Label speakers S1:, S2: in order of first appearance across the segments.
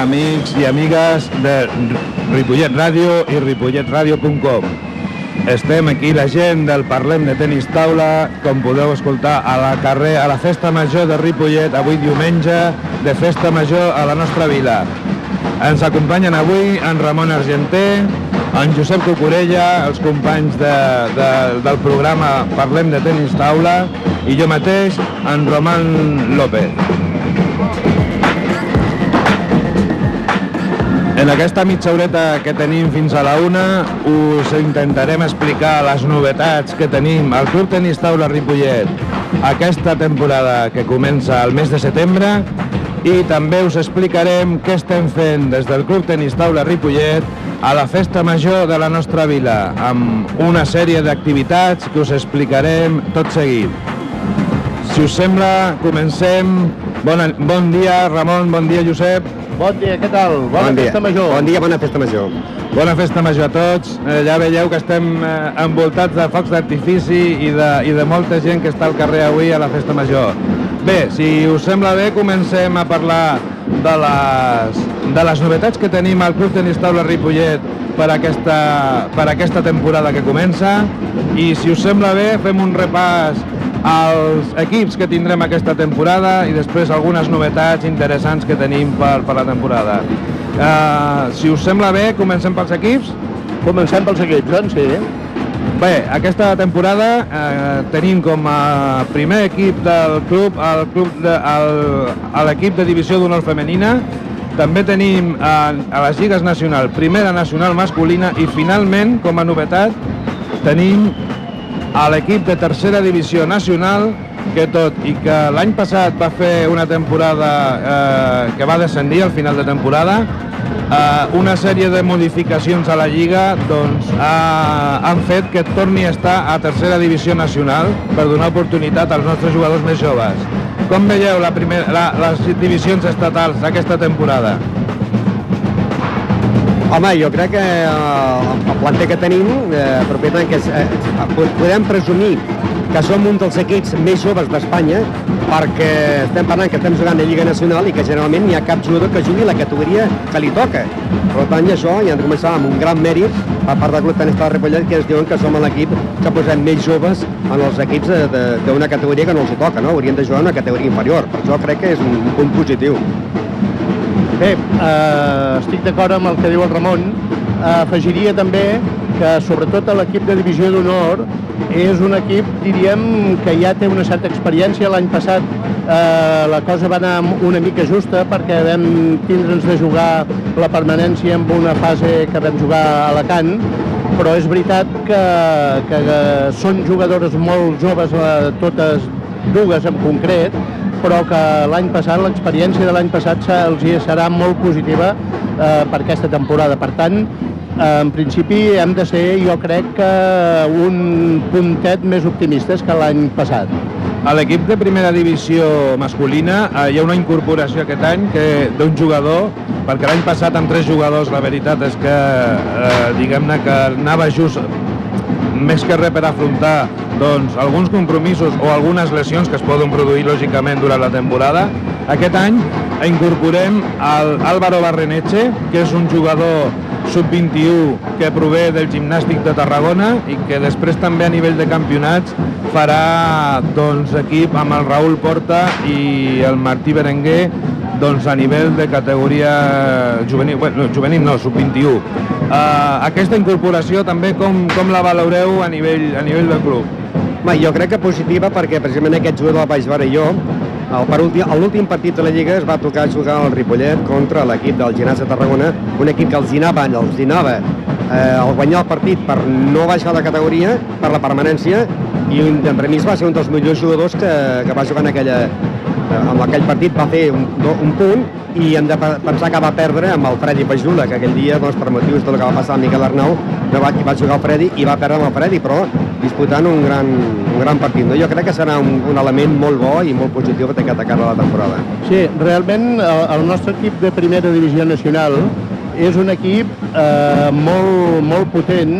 S1: amics i amigues de Ripollet Ràdio i ripolletradio.com. Estem aquí, la gent del Parlem de Tenis Taula, com podeu escoltar, a la carrer, a la Festa Major de Ripollet, avui diumenge, de Festa Major a la nostra vila. Ens acompanyen avui en Ramon Argenter, en Josep Cucurella, els companys de, de, del programa Parlem de Tenis Taula, i jo mateix, en Roman López. En aquesta mitja horeta que tenim fins a la una us intentarem explicar les novetats que tenim al Club Tenis Taula Ripollet aquesta temporada que comença el mes de setembre i també us explicarem què estem fent des del Club Tenis Taula Ripollet a la festa major de la nostra vila amb una sèrie d'activitats que us explicarem tot seguit. Si us sembla, comencem. Bona, bon dia, Ramon, bon dia, Josep.
S2: Bon dia, què tal? Bona
S3: bon dia.
S2: festa major.
S3: Bon dia, bona festa major.
S1: Bona festa major a tots. Eh, ja veieu que estem eh, envoltats de focs d'artifici i, de, i de molta gent que està al carrer avui a la festa major. Bé, si us sembla bé, comencem a parlar de les, de les novetats que tenim al Club Tenis Taula Ripollet per aquesta, per aquesta temporada que comença i si us sembla bé fem un repàs als equips que tindrem aquesta temporada i després algunes novetats interessants que tenim per, per la temporada. Uh, si us sembla bé, comencem pels equips.
S2: Comencem pels equips, doncs, sí.
S1: Bé, aquesta temporada eh, tenim com a primer equip del club el club de, l'equip de divisió d'honor femenina. També tenim a, a les lligues nacional, primera nacional masculina i finalment, com a novetat, tenim a l'equip de tercera divisió nacional que tot i que l'any passat va fer una temporada eh, que va descendir al final de temporada, eh, una sèrie de modificacions a la Lliga doncs, ha, han fet que torni a estar a tercera divisió nacional per donar oportunitat als nostres jugadors més joves. Com veieu la primer, la, les divisions estatals aquesta temporada?
S3: Home, jo crec que eh, el planter que tenim, eh, propietat que és, eh, podem presumir que som un dels equips més joves d'Espanya perquè estem parlant que estem jugant a Lliga Nacional i que generalment n'hi ha cap jugador que jugui a la categoria que li toca. Per tant, això ja hem de començar amb un gran mèrit per part del Club Tenis de Ripollet que es diuen que som l'equip que posem més joves en els equips d'una categoria que no els toca, no? Haurien de jugar una categoria inferior. Per això crec que és un, un punt positiu.
S2: Bé, eh, estic d'acord amb el que diu el Ramon. Eh, afegiria també que sobretot l'equip de divisió d'honor és un equip, diríem, que ja té una certa experiència. L'any passat eh, la cosa va anar una mica justa perquè vam tindre'ns de jugar la permanència en una fase que vam jugar a Alacant, però és veritat que, que, que són jugadores molt joves, eh, totes dues en concret, però que l'any passat, l'experiència de l'any passat els hi serà molt positiva eh, per aquesta temporada. Per tant, eh, en principi hem de ser, jo crec que un puntet més optimistes que l'any passat.
S1: A l'equip de primera divisió masculina eh, hi ha una incorporació aquest any que d'un jugador, perquè l'any passat amb tres jugadors la veritat és que eh, diguem-ne que anava just més que res per afrontar doncs, alguns compromisos o algunes lesions que es poden produir lògicament durant la temporada. Aquest any incorporem el Álvaro Barreneche, que és un jugador sub-21 que prové del gimnàstic de Tarragona i que després també a nivell de campionats farà doncs, equip amb el Raül Porta i el Martí Berenguer doncs, a nivell de categoria juvenil, bueno, juvenil no, sub-21. Uh, aquesta incorporació també com, com la valoreu a nivell, a nivell del club?
S3: Home, jo crec que positiva perquè precisament aquest jugador el vaig veure jo el per últim, a l'últim partit de la Lliga es va tocar jugar al Ripollet contra l'equip del Ginàs de Tarragona, un equip que els dinava, els dinava eh, el guanyar el partit per no baixar de categoria, per la permanència, i un, Remis va ser un dels millors jugadors que, que va jugar en aquella, amb aquell partit va fer un, un punt i hem de pensar que va perdre amb el Freddy Pajula, que aquell dia, doncs, per motius del que va passar amb Miquel Arnau, no va, va jugar el Freddy i va perdre amb el Freddy, però disputant un gran, un gran partit. No? Jo crec que serà un, un element molt bo i molt positiu per atacar la temporada.
S2: Sí, realment el, el nostre equip de primera divisió nacional és un equip eh, molt, molt potent.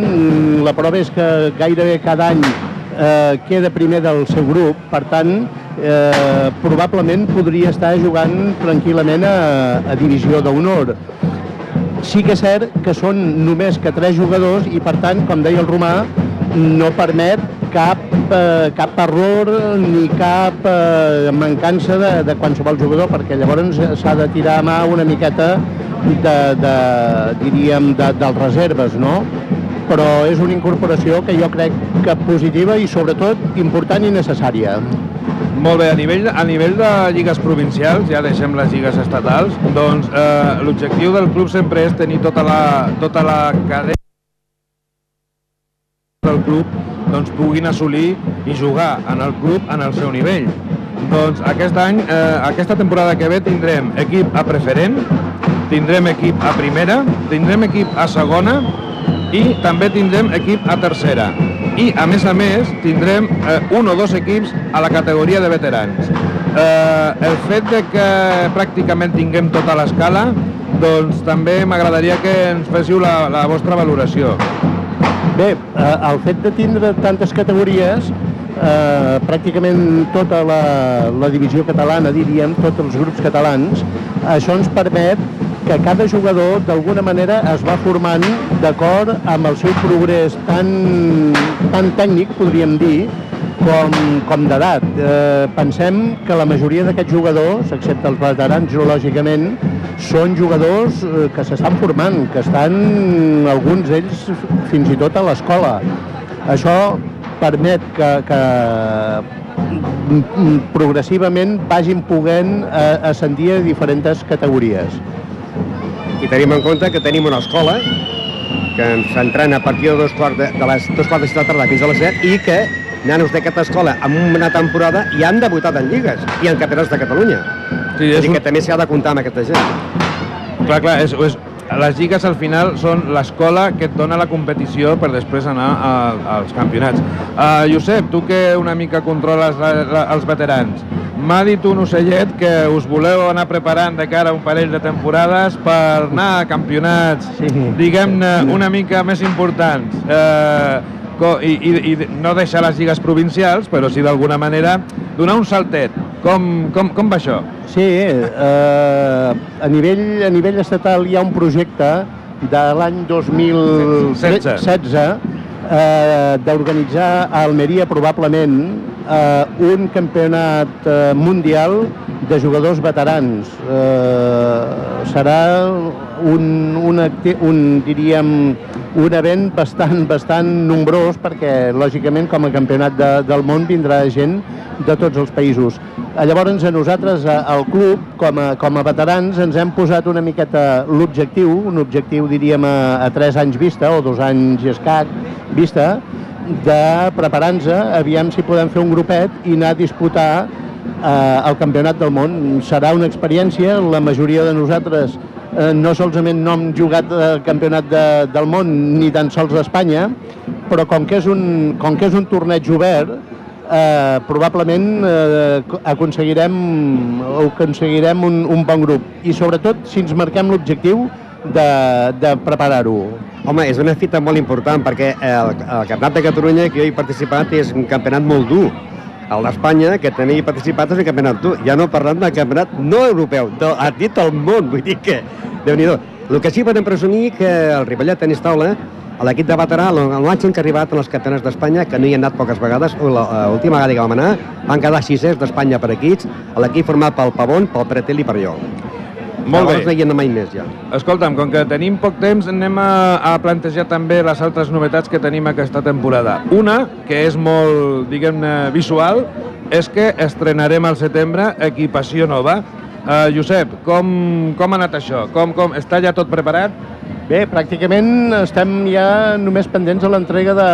S2: La prova és que gairebé cada any eh, queda primer del seu grup, per tant, eh, probablement podria estar jugant tranquil·lament a, a divisió d'honor. Sí que és cert que són només que tres jugadors i, per tant, com deia el Romà, no permet cap, eh, cap error ni cap eh, mancança de, de qualsevol jugador, perquè llavors s'ha de tirar a mà una miqueta de, de diríem, de, dels reserves, no? Però és una incorporació que jo crec que positiva i sobretot important i necessària.
S1: Molt bé, a nivell, a nivell de lligues provincials, ja deixem les lligues estatals, doncs eh, l'objectiu del club sempre és tenir tota la, tota la cadena del club doncs, puguin assolir i jugar en el club en el seu nivell. Doncs aquest any, eh, aquesta temporada que ve tindrem equip a preferent, tindrem equip a primera, tindrem equip a segona i també tindrem equip a tercera. I, a més a més, tindrem eh, un o dos equips a la categoria de veterans. Eh, el fet de que pràcticament tinguem tota l'escala, doncs també m'agradaria que ens féssiu la, la vostra valoració.
S2: Bé, eh, el fet de tindre tantes categories, eh, pràcticament tota la, la divisió catalana, diríem, tots els grups catalans, això ens permet que cada jugador d'alguna manera es va formant d'acord amb el seu progrés tan, tan tècnic, podríem dir, com, com d'edat. Eh, pensem que la majoria d'aquests jugadors, excepte els veterans, lògicament, són jugadors eh, que s'estan formant, que estan, alguns d'ells, fins i tot a l'escola. Això permet que, que progressivament vagin poguent eh, ascendir a diferents categories.
S3: I tenim en compte que tenim una escola que s'entrena a partir de dos quarts de, de les dos quarts de la tarda fins a les 7 i que nanos d'aquesta escola en una temporada ja han debutat en lligues i en campionats de Catalunya. Sí, és un... que també s'ha de comptar amb aquesta gent.
S1: Clar, clar, és, és, les lligues al final són l'escola que et dona la competició per després anar a, als campionats. Uh, Josep, tu que una mica controles la, la, els veterans, m'ha dit un ocellet que us voleu anar preparant de cara a un parell de temporades per anar a campionats, sí. diguem-ne, una mica més importants. Eh, i, i, i no deixar les lligues provincials, però sí d'alguna manera donar un saltet. Com, com, com va això?
S2: Sí, eh, a, nivell, a nivell estatal hi ha un projecte de l'any 2016 eh, d'organitzar a Almeria probablement eh, un campionat eh, mundial de jugadors veterans. Eh, serà un, un, un, diríem, un event bastant, bastant nombrós perquè, lògicament, com a campionat de, del món vindrà gent de tots els països. Llavors, a nosaltres, al club, com a, com a veterans, ens hem posat una miqueta l'objectiu, un objectiu, diríem, a, a tres anys vista, o dos anys i escac vista, de preparar-nos, aviam si podem fer un grupet i anar a disputar eh, el Campionat del Món. Serà una experiència, la majoria de nosaltres eh, no solament no hem jugat el Campionat de, del Món ni tan sols d'Espanya, però com que és un, com que és un torneig obert, eh, probablement eh, aconseguirem, aconseguirem un, un bon grup. I sobretot si ens marquem l'objectiu de, de preparar-ho.
S3: Home, és una fita molt important perquè el, el Campionat de Catalunya que jo he participat és un campionat molt dur el d'Espanya, que també he participat, és el campionat tu. Ja no parlant del campionat no europeu, de, has dit el món, vull dir que, déu nhi El que sí podem presumir que el Ripollet Tenis Taula, l'equip de veterà, màxim que ha arribat en els campionats d'Espanya, que no hi ha anat poques vegades, l'última vegada que vam anar, van quedar sisers d'Espanya per equips, l'equip format pel Pavón, pel Pretel i per jo.
S1: Molt bé.
S3: no hi mai més ja.
S1: Escolta'm, com que tenim poc temps, anem a, a plantejar també les altres novetats que tenim aquesta temporada. Una, que és molt, diguem-ne, visual, és que estrenarem al setembre equipació nova. Uh, Josep, com, com ha anat això? Com, com, està ja tot preparat?
S2: Bé, pràcticament estem ja només pendents de l'entrega de,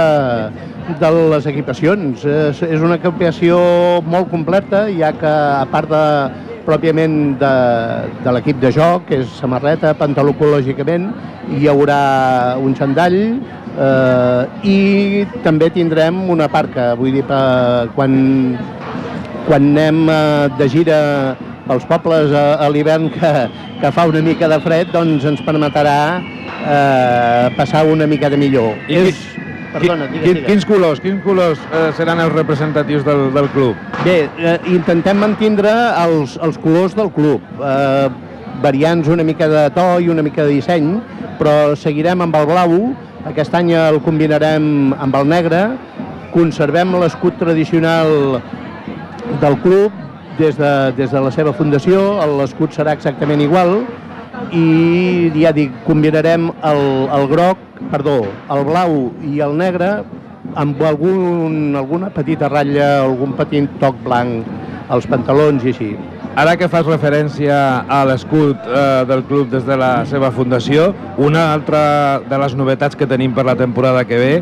S2: de les equipacions. És, és una equipació molt completa, ja que a part de pròpiament de, de l'equip de joc, que és samarreta, pantaló ecològicament, hi haurà un xandall eh, i també tindrem una parca, vull dir, per, quan, quan anem eh, de gira pels pobles a, a l'hivern que, que fa una mica de fred, doncs ens permetrà eh, passar una mica de millor.
S1: I, és...
S2: Perdona, digues, digues.
S1: Quins colors, quins colors eh, seran els representatius del, del club?
S2: Bé, eh, intentem mantindre els, els colors del club, eh, variants una mica de to i una mica de disseny, però seguirem amb el blau, aquest any el combinarem amb el negre, conservem l'escut tradicional del club des de, des de la seva fundació, l'escut serà exactament igual, i ja dic, combinarem el, el groc, perdó, el blau i el negre amb algun, alguna petita ratlla, algun petit toc blanc als pantalons i així.
S1: Ara que fas referència a l'escut eh, del club des de la seva fundació, una altra de les novetats que tenim per la temporada que ve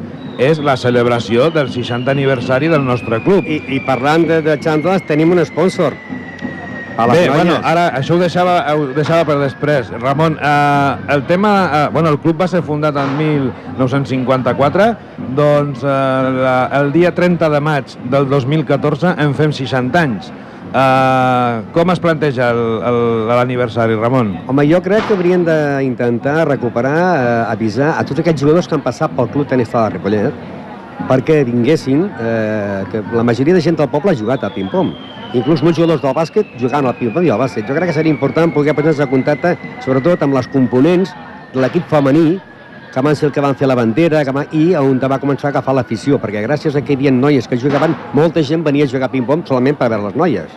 S1: és la celebració del 60 aniversari del nostre club.
S3: I, i parlant de, de xandles, tenim un sponsor. A les
S1: Bé,
S3: noies.
S1: bueno, ara això ho deixava, ho deixava per després. Ramon, eh, el tema... Eh, bueno, el club va ser fundat en 1954, doncs eh, la, el dia 30 de maig del 2014 en fem 60 anys. Eh, com es planteja l'aniversari, Ramon?
S3: Home, jo crec que haurien d'intentar recuperar, eh, avisar a tots aquests jugadors que han passat pel Club Tenis de Ripollet perquè vinguessin, eh, que la majoria de gent del poble ha jugat a ping-pong. Inclús molts jugadors del bàsquet jugant al ping-pong i al bàsquet. Jo crec que seria important poder posar-nos en contacte, sobretot amb les components de l'equip femení, que van ser el que van fer la bandera que van, i on va començar a agafar l'afició, perquè gràcies a que hi havia noies que jugaven, molta gent venia a jugar ping-pong solament per veure les noies.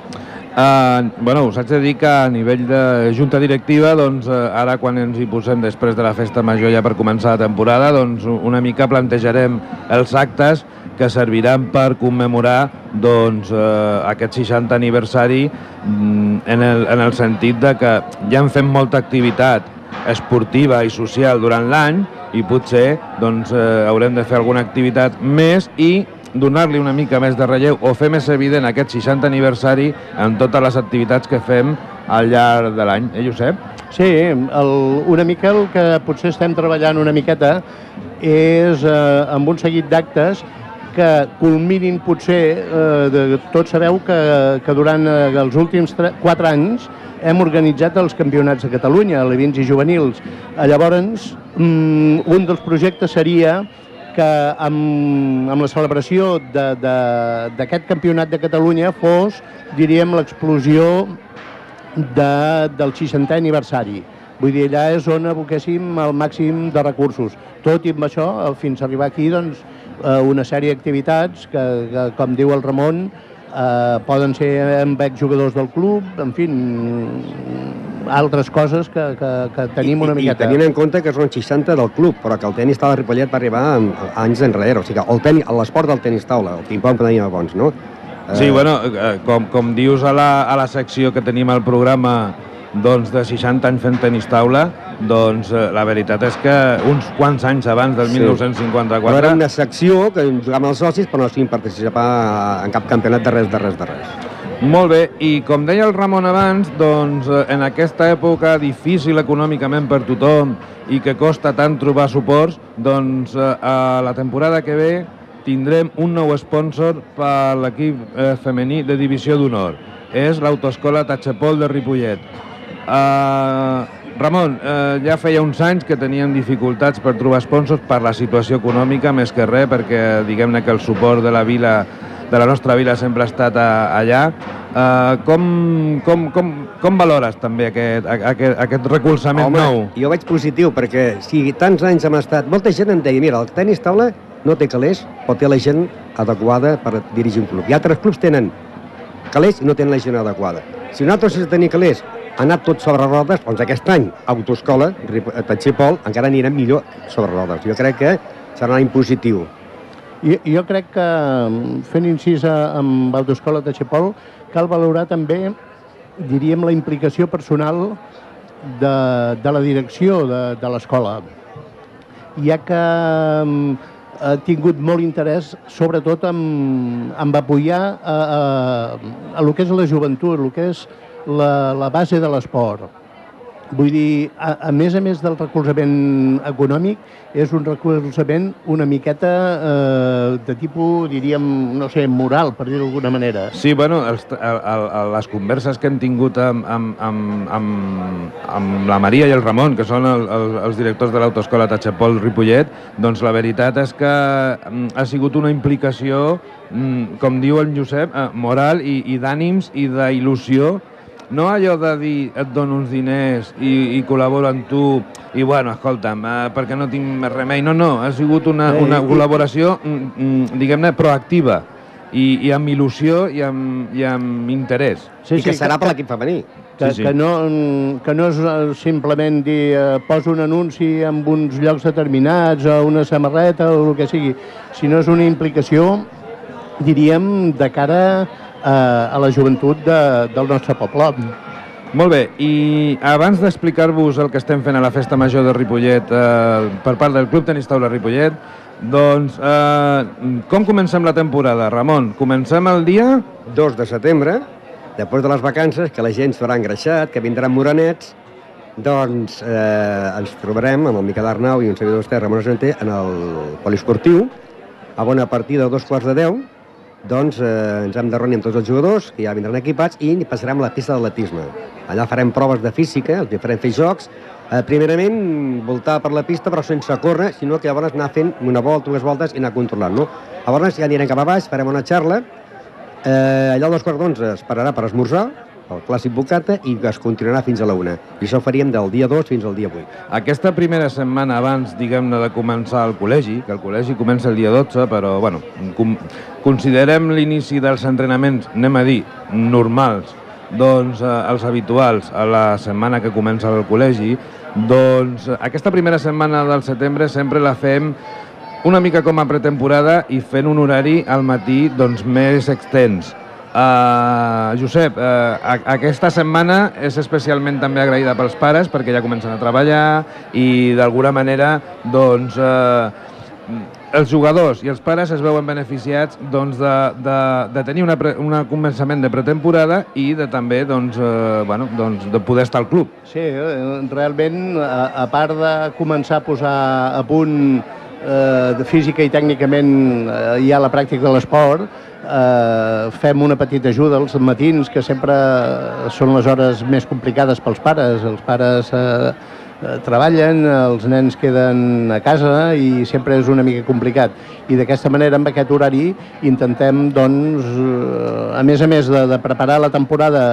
S1: Uh, bueno, us haig de dir que a nivell de junta directiva, doncs, uh, ara quan ens hi posem després de la festa major ja per començar la temporada, doncs una mica plantejarem els actes que serviran per commemorar doncs, uh, aquest 60 aniversari mm, en, el, en el sentit de que ja hem fet molta activitat esportiva i social durant l'any i potser doncs, eh, haurem de fer alguna activitat més i donar-li una mica més de relleu o fer més evident aquest 60 aniversari en totes les activitats que fem al llarg de l'any. Eh, Josep?
S2: Sí, el, una mica el que potser estem treballant una miqueta és eh, amb un seguit d'actes que culminin potser, eh, de, tots sabeu que, que durant eh, els últims 4 anys hem organitzat els campionats de Catalunya, alevins i juvenils. Eh, Llavors, mm, un dels projectes seria que amb, amb la celebració d'aquest campionat de Catalunya fos, diríem, l'explosió de, del 60è aniversari. Vull dir, allà és on aboquéssim el màxim de recursos. Tot i amb això, fins arribar aquí, doncs, eh, una sèrie d'activitats que, que, com diu el Ramon, eh, poden ser amb exjugadors del club, en fi, mm, altres coses que, que, que tenim una
S3: I,
S2: miqueta.
S3: I tenint en compte que són 60 del club, però que el tenis taula de Ripollet va arribar en, anys enrere. O sigui, el tenis- l'esport del tenis taula, el ping-pong que dèiem abans, no?
S1: Sí,
S3: Eh,
S1: bueno, eh, com, com dius a la, a la secció que tenim al programa doncs, de 60 anys fent tenis taula, doncs eh, la veritat és que uns quants anys abans del
S3: Sí.
S1: 1954...
S3: Però era una secció que jugàvem els socis, però no estiguin participar en cap campionat de res, de res, de res.
S1: Molt bé, i com deia el Ramon abans, doncs eh, en aquesta època difícil econòmicament per tothom i que costa tant trobar suports, doncs eh, a la temporada que ve tindrem un nou sponsor per l'equip femení de divisió d'honor. És l'autoescola Tachepol de Ripollet. Uh, Ramon, uh, ja feia uns anys que teníem dificultats per trobar sponsors per la situació econòmica, més que res, perquè diguem-ne que el suport de la vila de la nostra vila sempre ha estat a, allà. Uh, com, com, com, com valores també aquest, aquest, aquest recolzament nou?
S3: jo veig positiu, perquè si tants anys hem estat... Molta gent em deia, mira, el tenis taula no té calés, però té la gent adequada per dirigir un club. I altres clubs tenen calés i no tenen la gent adequada. Si nosaltres sense tenir calés ha anat tot sobre rodes, doncs aquest any, autoescola, Rip- a Tatxipol, encara anirem millor sobre rodes. Jo crec que serà un any positiu.
S2: Jo, jo crec que, mm, fent incís a- amb Autoescola de Xepol, cal valorar també, diríem, la implicació personal de, de la direcció de, de l'escola, ja que mm, ha tingut molt interès, sobretot en, en apoyar a, a, a lo que és la joventut, el que és la, la base de l'esport. Vull dir, a, a més a més del recolzament econòmic, és un recolzament una miqueta eh, de tipus, diríem, no sé, moral, per dir-ho d'alguna manera.
S1: Sí, bueno, els, el, el, les converses que hem tingut amb, amb, amb, amb, amb la Maria i el Ramon, que són el, el, els directors de l'autoescola Tachapol Ripollet, doncs la veritat és que mm, ha sigut una implicació, mm, com diu el Josep, eh, moral i, i d'ànims i d'il·lusió no allò de dir et dono uns diners i, i col·laboro amb tu i bueno, escolta'm, eh, perquè no tinc més remei. No, no, ha sigut una, una col·laboració, mm, mm, diguem-ne, proactiva i, i amb il·lusió i amb, i amb interès.
S3: Sí, I que serà per l'equip femení.
S2: Que, sí, sí. que, no, que no és eh, simplement dir eh, poso un anunci en uns llocs determinats o una samarreta o el que sigui, sinó és una implicació, diríem, de cara a la joventut de, del nostre poble.
S1: Molt bé, i abans d'explicar-vos el que estem fent a la Festa Major de Ripollet eh, per part del Club Tenis Taula Ripollet, doncs, eh, com comencem la temporada, Ramon? Comencem el dia...
S3: 2 de setembre, després de les vacances, que la gent s'haurà engreixat, que vindran moranets, doncs eh, ens trobarem amb el Miquel Arnau i un servidor d'estè, Ramon Argenter, en el poliesportiu, a bona partida de dos quarts de deu, doncs eh, ens hem de reunir amb tots els jugadors, que ja vindran equipats, i passarem a la pista d'atletisme. Allà farem proves de física, els farem fer jocs, eh, primerament voltar per la pista però sense córrer, sinó que llavors anar fent una volta, dues voltes i anar controlant, no? Llavors ja anirem cap a baix, farem una xarra, eh, allà a dos quarts d'onze es pararà per esmorzar, el clàssic bocata, i es continuarà fins a la una. I això faríem del dia 2 fins al dia 8.
S1: Aquesta primera setmana abans, diguem-ne, de començar el col·legi, que el col·legi comença el dia 12, però, bueno, considerem l'inici dels entrenaments, anem a dir, normals, doncs eh, els habituals a la setmana que comença el col·legi, doncs aquesta primera setmana del setembre sempre la fem una mica com a pretemporada i fent un horari al matí doncs, més extens Uh, Josep, uh, aquesta setmana és especialment també agraïda pels pares perquè ja comencen a treballar i d'alguna manera doncs, uh, els jugadors i els pares es veuen beneficiats doncs, de, de, de tenir una un començament de pretemporada i de també doncs, uh, bueno, doncs, de poder estar al club.
S2: Sí, realment, a, a part de començar a posar a punt eh, física i tècnicament eh, hi ha la pràctica de l'esport, eh, fem una petita ajuda als matins, que sempre són les hores més complicades pels pares. Els pares eh, eh, treballen, els nens queden a casa i sempre és una mica complicat. I d'aquesta manera, amb aquest horari, intentem, doncs, eh, a més a més de, de preparar la temporada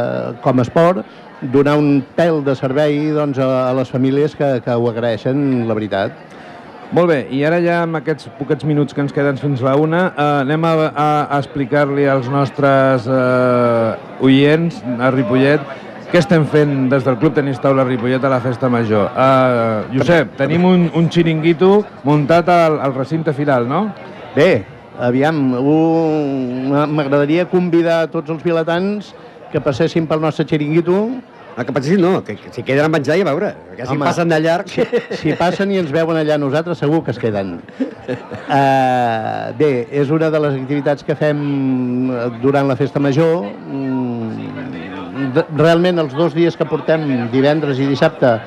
S2: com a esport, donar un pèl de servei doncs, a, a les famílies que, que ho agraeixen, la veritat.
S1: Molt bé, i ara ja amb aquests poquets minuts que ens queden fins la una, eh, anem a, a, a explicar-li als nostres eh, oients a Ripollet què estem fent des del Club Tenis Taula Ripollet a la Festa Major. Uh, Josep, tenim un, un xiringuito muntat al, al recinte final, no?
S2: Bé, aviam, m'agradaria convidar tots els vilatans que passessin pel nostre xiringuito
S3: el que passa no, que, que si queden a menjar i a veure, que si Home, passen de llarg...
S2: Si, si passen i ens veuen allà nosaltres, segur que es queden. Uh, bé, és una de les activitats que fem durant la festa major. Mm, realment, els dos dies que portem, divendres i dissabte,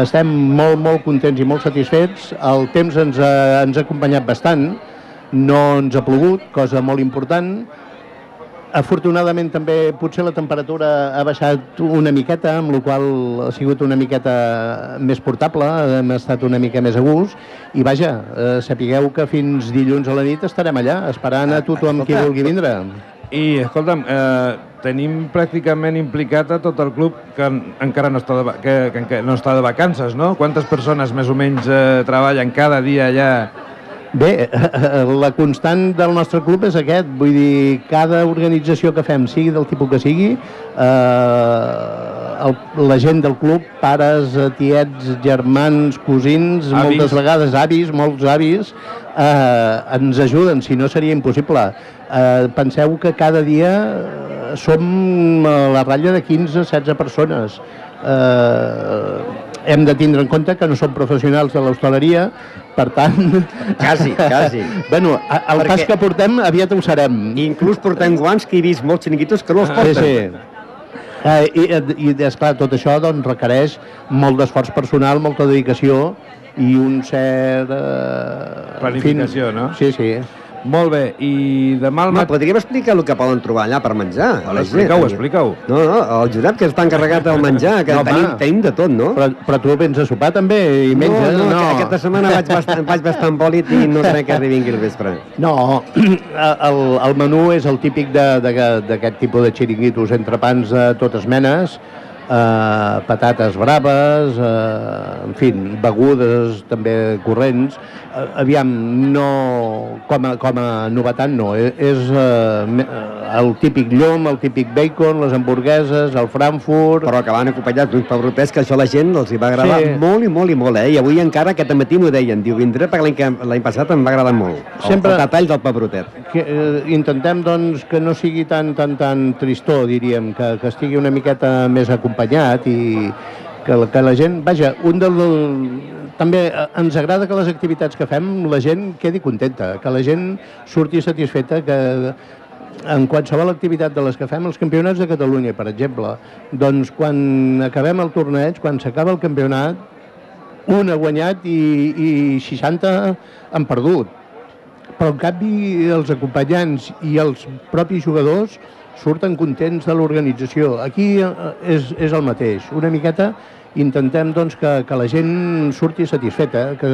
S2: estem molt, molt contents i molt satisfets. El temps ens ha, ens ha acompanyat bastant, no ens ha plogut, cosa molt important, Afortunadament també potser la temperatura ha baixat una miqueta, amb la qual ha sigut una miqueta més portable, hem estat una mica més a gust, i vaja, eh, sapigueu que fins dilluns a la nit estarem allà, esperant a tothom qui vulgui vindre.
S1: I, escolta'm, eh, tenim pràcticament implicat a tot el club que encara no està de, que, que no està de vacances, no? Quantes persones més o menys eh, treballen cada dia allà
S2: Bé, la constant del nostre club és aquest, vull dir, cada organització que fem, sigui del tipus que sigui, eh, el, la gent del club, pares, tiets, germans, cosins, avis. moltes vegades avis, molts avis, eh, ens ajuden, si no seria impossible. Eh, penseu que cada dia eh, som a la ratlla de 15-16 persones. Eh, hem de tindre en compte que no som professionals de l'hostaleria, per tant...
S3: Quasi, quasi.
S2: bueno, el Perquè... pas que portem aviat ho serem.
S3: Inclús portem guants que he vist molts xiringuitos que no els porten. Sí, sí.
S2: Eh, i, I, esclar, tot això doncs, requereix molt d'esforç personal, molta dedicació i un cert... Eh,
S1: Planificació,
S2: fin...
S1: no?
S2: Sí, sí.
S1: Molt bé, i demà al
S3: Home,
S1: matí...
S3: podríem explicar el que poden trobar allà per menjar. la gent.
S1: Explica-ho, explica-ho.
S3: No, no, el Josep que està encarregat del menjar, que
S2: No,
S3: tenim, tenim de tot, no?
S2: Però, però tu vens a sopar també i menges?
S3: no, no, no. aquesta setmana vaig bastant, vaig bastant bòlit i no sé que arribi el vespre.
S2: No, el, el menú és el típic de- de- d'aquest tipus de xiringuitos, entrepans de totes menes, eh, patates braves, eh, en fi, begudes també corrents. Eh, aviam, no, com a, com a novetat no, eh, és eh, me- eh, el típic llom, el típic bacon, les hamburgueses, el frankfurt...
S3: Però que van acompanyats d'uns pebrotés que això a la gent els hi va agradar
S2: Sí.
S3: molt i molt i molt, eh? I avui encara aquest matí m'ho deien, diu, vindré perquè l'any passat em va agradar molt. El,
S2: Sempre-
S3: el detall del pebrotet.
S2: que, eh, intentem doncs, que no sigui tan, tan, tan tristor, diríem, que, que estigui una miqueta més acompanyat i que, que la gent... Vaja, un del, també eh, ens agrada que les activitats que fem la gent quedi contenta, que la gent surti satisfeta, que en qualsevol activitat de les que fem, els campionats de Catalunya, per exemple, doncs quan acabem el torneig, quan s'acaba el campionat, un ha guanyat i, i 60 han perdut. Però en canvi els acompanyants i els propis jugadors surten contents de l'organització. Aquí eh, és, és el mateix. Una miqueta intentem doncs, que, que la gent surti satisfeta, que,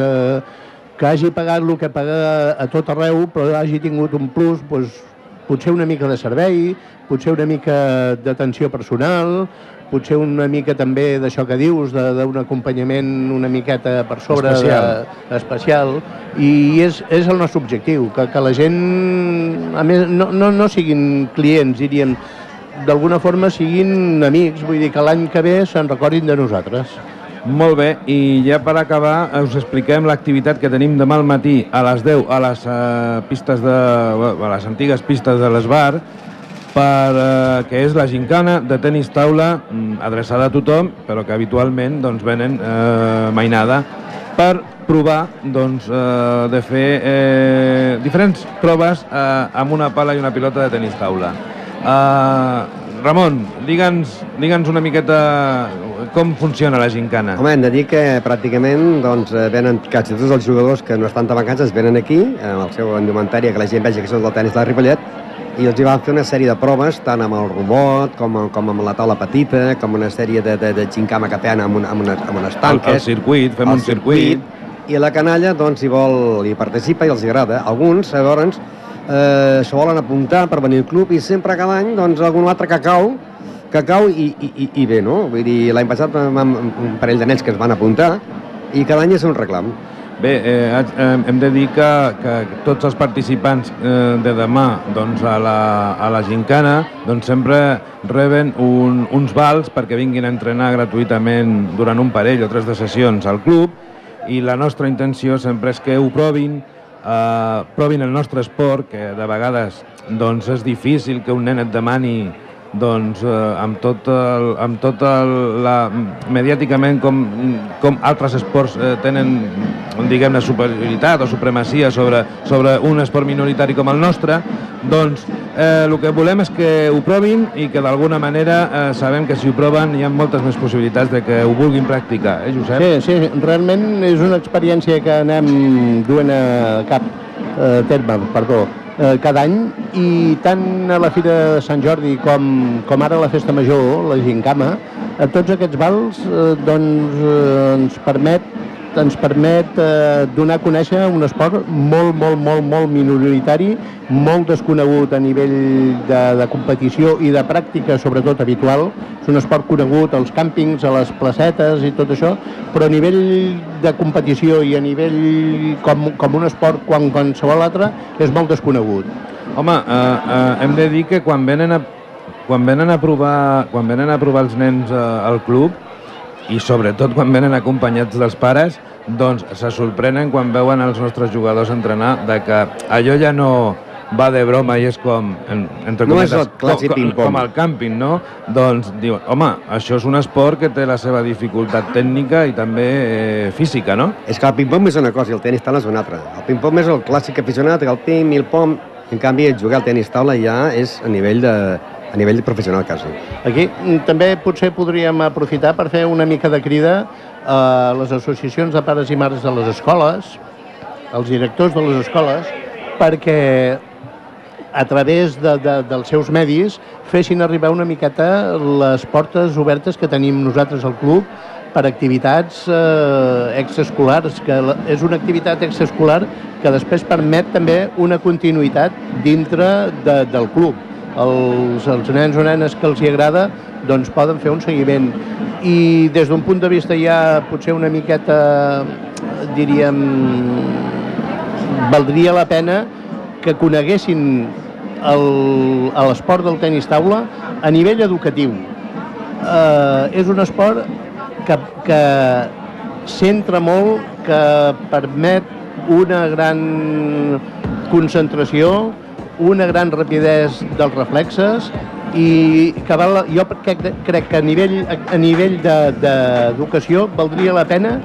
S2: que hagi pagat el que paga a tot arreu, però hagi tingut un plus, doncs, potser una mica de servei, potser una mica d'atenció personal, potser una mica també d'això que dius, de- d'un acompanyament una miqueta per sobre
S1: Especial.
S2: de, especial i és, és el nostre objectiu, que, que la gent a més, no, no, no siguin clients, diríem, d'alguna forma siguin amics, vull dir que l'any que ve se'n recordin de nosaltres.
S1: Molt bé, i ja per acabar us expliquem l'activitat que tenim demà al matí a les 10 a les uh, pistes de, a les antigues pistes de l'Esbar per, uh, que és la gincana de tenis taula mm, adreçada a tothom, però que habitualment doncs, venen uh, mainada per provar doncs, uh, de fer eh, diferents proves uh, amb una pala i una pilota de tenis taula. Uh, Ramon, digue'ns digue'ns una miqueta com funciona la gincana.
S3: Home, hem de dir que pràcticament doncs, eh, venen quasi tots els jugadors que no estan de vacances venen aquí, amb el seu indumentària, que la gent vegi que són del tenis de Ripollet, i els hi van fer una sèrie de proves, tant amb el robot, com, com amb la taula petita, com una sèrie de, de, de gincama que feien amb, una, amb, unes, amb unes
S1: El,
S3: tanques.
S1: el circuit, fem
S3: el
S1: un circuit.
S3: I la canalla, doncs, hi vol, hi participa i els agrada. Alguns, llavors, eh, se volen apuntar per venir al club i sempre cada any, doncs, algun altre que cau, que cau i, i, i, i bé, no? Vull dir, l'any passat vam un parell de nens que es van apuntar i cada any és un reclam.
S1: Bé, eh, hem de dir que, que tots els participants eh, de demà doncs, a, la, a la gincana doncs, sempre reben un, uns vals perquè vinguin a entrenar gratuïtament durant un parell o tres de sessions al club i la nostra intenció sempre és que ho provin, eh, provin el nostre esport, que de vegades doncs, és difícil que un nen et demani doncs, eh, amb tot, el, amb tot el, la, mediàticament com, com altres esports eh, tenen diguem-ne superioritat o supremacia sobre, sobre un esport minoritari com el nostre doncs eh, el que volem és que ho provin i que d'alguna manera eh, sabem que si ho proven hi ha moltes més possibilitats de que ho vulguin practicar, eh Josep?
S2: Sí, sí, realment és una experiència que anem duent a cap eh, terme, perdó, eh, cada any i tant a la Fira de Sant Jordi com, com ara a la Festa Major, la Gincama, a tots aquests vals eh, doncs, eh, ens permet ens permet eh, donar a conèixer un esport molt, molt, molt, molt minoritari, molt desconegut a nivell de, de competició i de pràctica, sobretot habitual. És un esport conegut als càmpings, a les placetes i tot això, però a nivell de competició i a nivell com, com un esport quan qualsevol altre és molt desconegut.
S1: Home, eh, eh, hem de dir que quan venen a, quan venen a provar, quan venen a provar els nens eh, al club i sobretot quan venen acompanyats dels pares, doncs se sorprenen quan veuen els nostres jugadors entrenar de que allò ja no va de broma i és com, en, entre
S3: No és
S1: cometes,
S3: el clàssic
S1: com,
S3: ping-pong.
S1: com el càmping, no? Doncs diuen, home, això és un esport que té la seva dificultat tècnica i també eh, física, no?
S3: És que el ping-pong és una cosa i el tenis taula és una altra. El ping-pong és el clàssic aficionat, el ping, el pom... En canvi, jugar al tenis taula ja és a nivell de, a nivell professional quasi.
S2: Aquí mm, també potser podríem aprofitar per fer una mica de crida a les associacions de pares i mares de les escoles, als directors de les escoles, perquè a través de, de, dels seus medis fessin arribar una miqueta les portes obertes que tenim nosaltres al club per activitats eh, extraescolars, que és una activitat extraescolar que després permet també una continuïtat dintre de, del club. Els, els nens o nenes que els hi agrada doncs poden fer un seguiment. I des d'un punt de vista ja potser una miqueta, diríem, valdria la pena que coneguessin l'esport del tenis taula a nivell educatiu. Eh, és un esport que, que centra molt, que permet una gran concentració, una gran rapidesa dels reflexes i que val, jo crec, crec que a nivell, a nivell d'educació de, de valdria la pena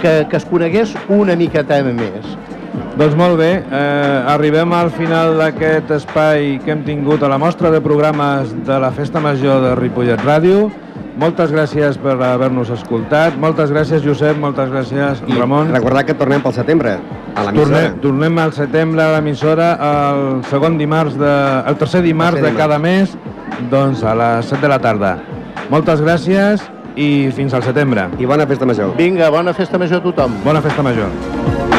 S2: que, que es conegués una miqueta més.
S1: Doncs molt bé, eh, arribem al final d'aquest espai que hem tingut a la mostra de programes de la Festa Major de Ripollet Ràdio. Moltes gràcies per haver-nos escoltat. Moltes gràcies, Josep. Moltes gràcies,
S3: I
S1: Ramon.
S3: recordar que tornem pel setembre, a l'emissora.
S1: Tornem, tornem al setembre a l'emissora el segon dimarts de, el tercer dimarts
S3: Tercer
S1: de cada mes, doncs a les 7 de la tarda. Moltes gràcies i fins al setembre.
S3: I bona festa major.
S2: Vinga, bona festa major a tothom.
S1: Bona festa major.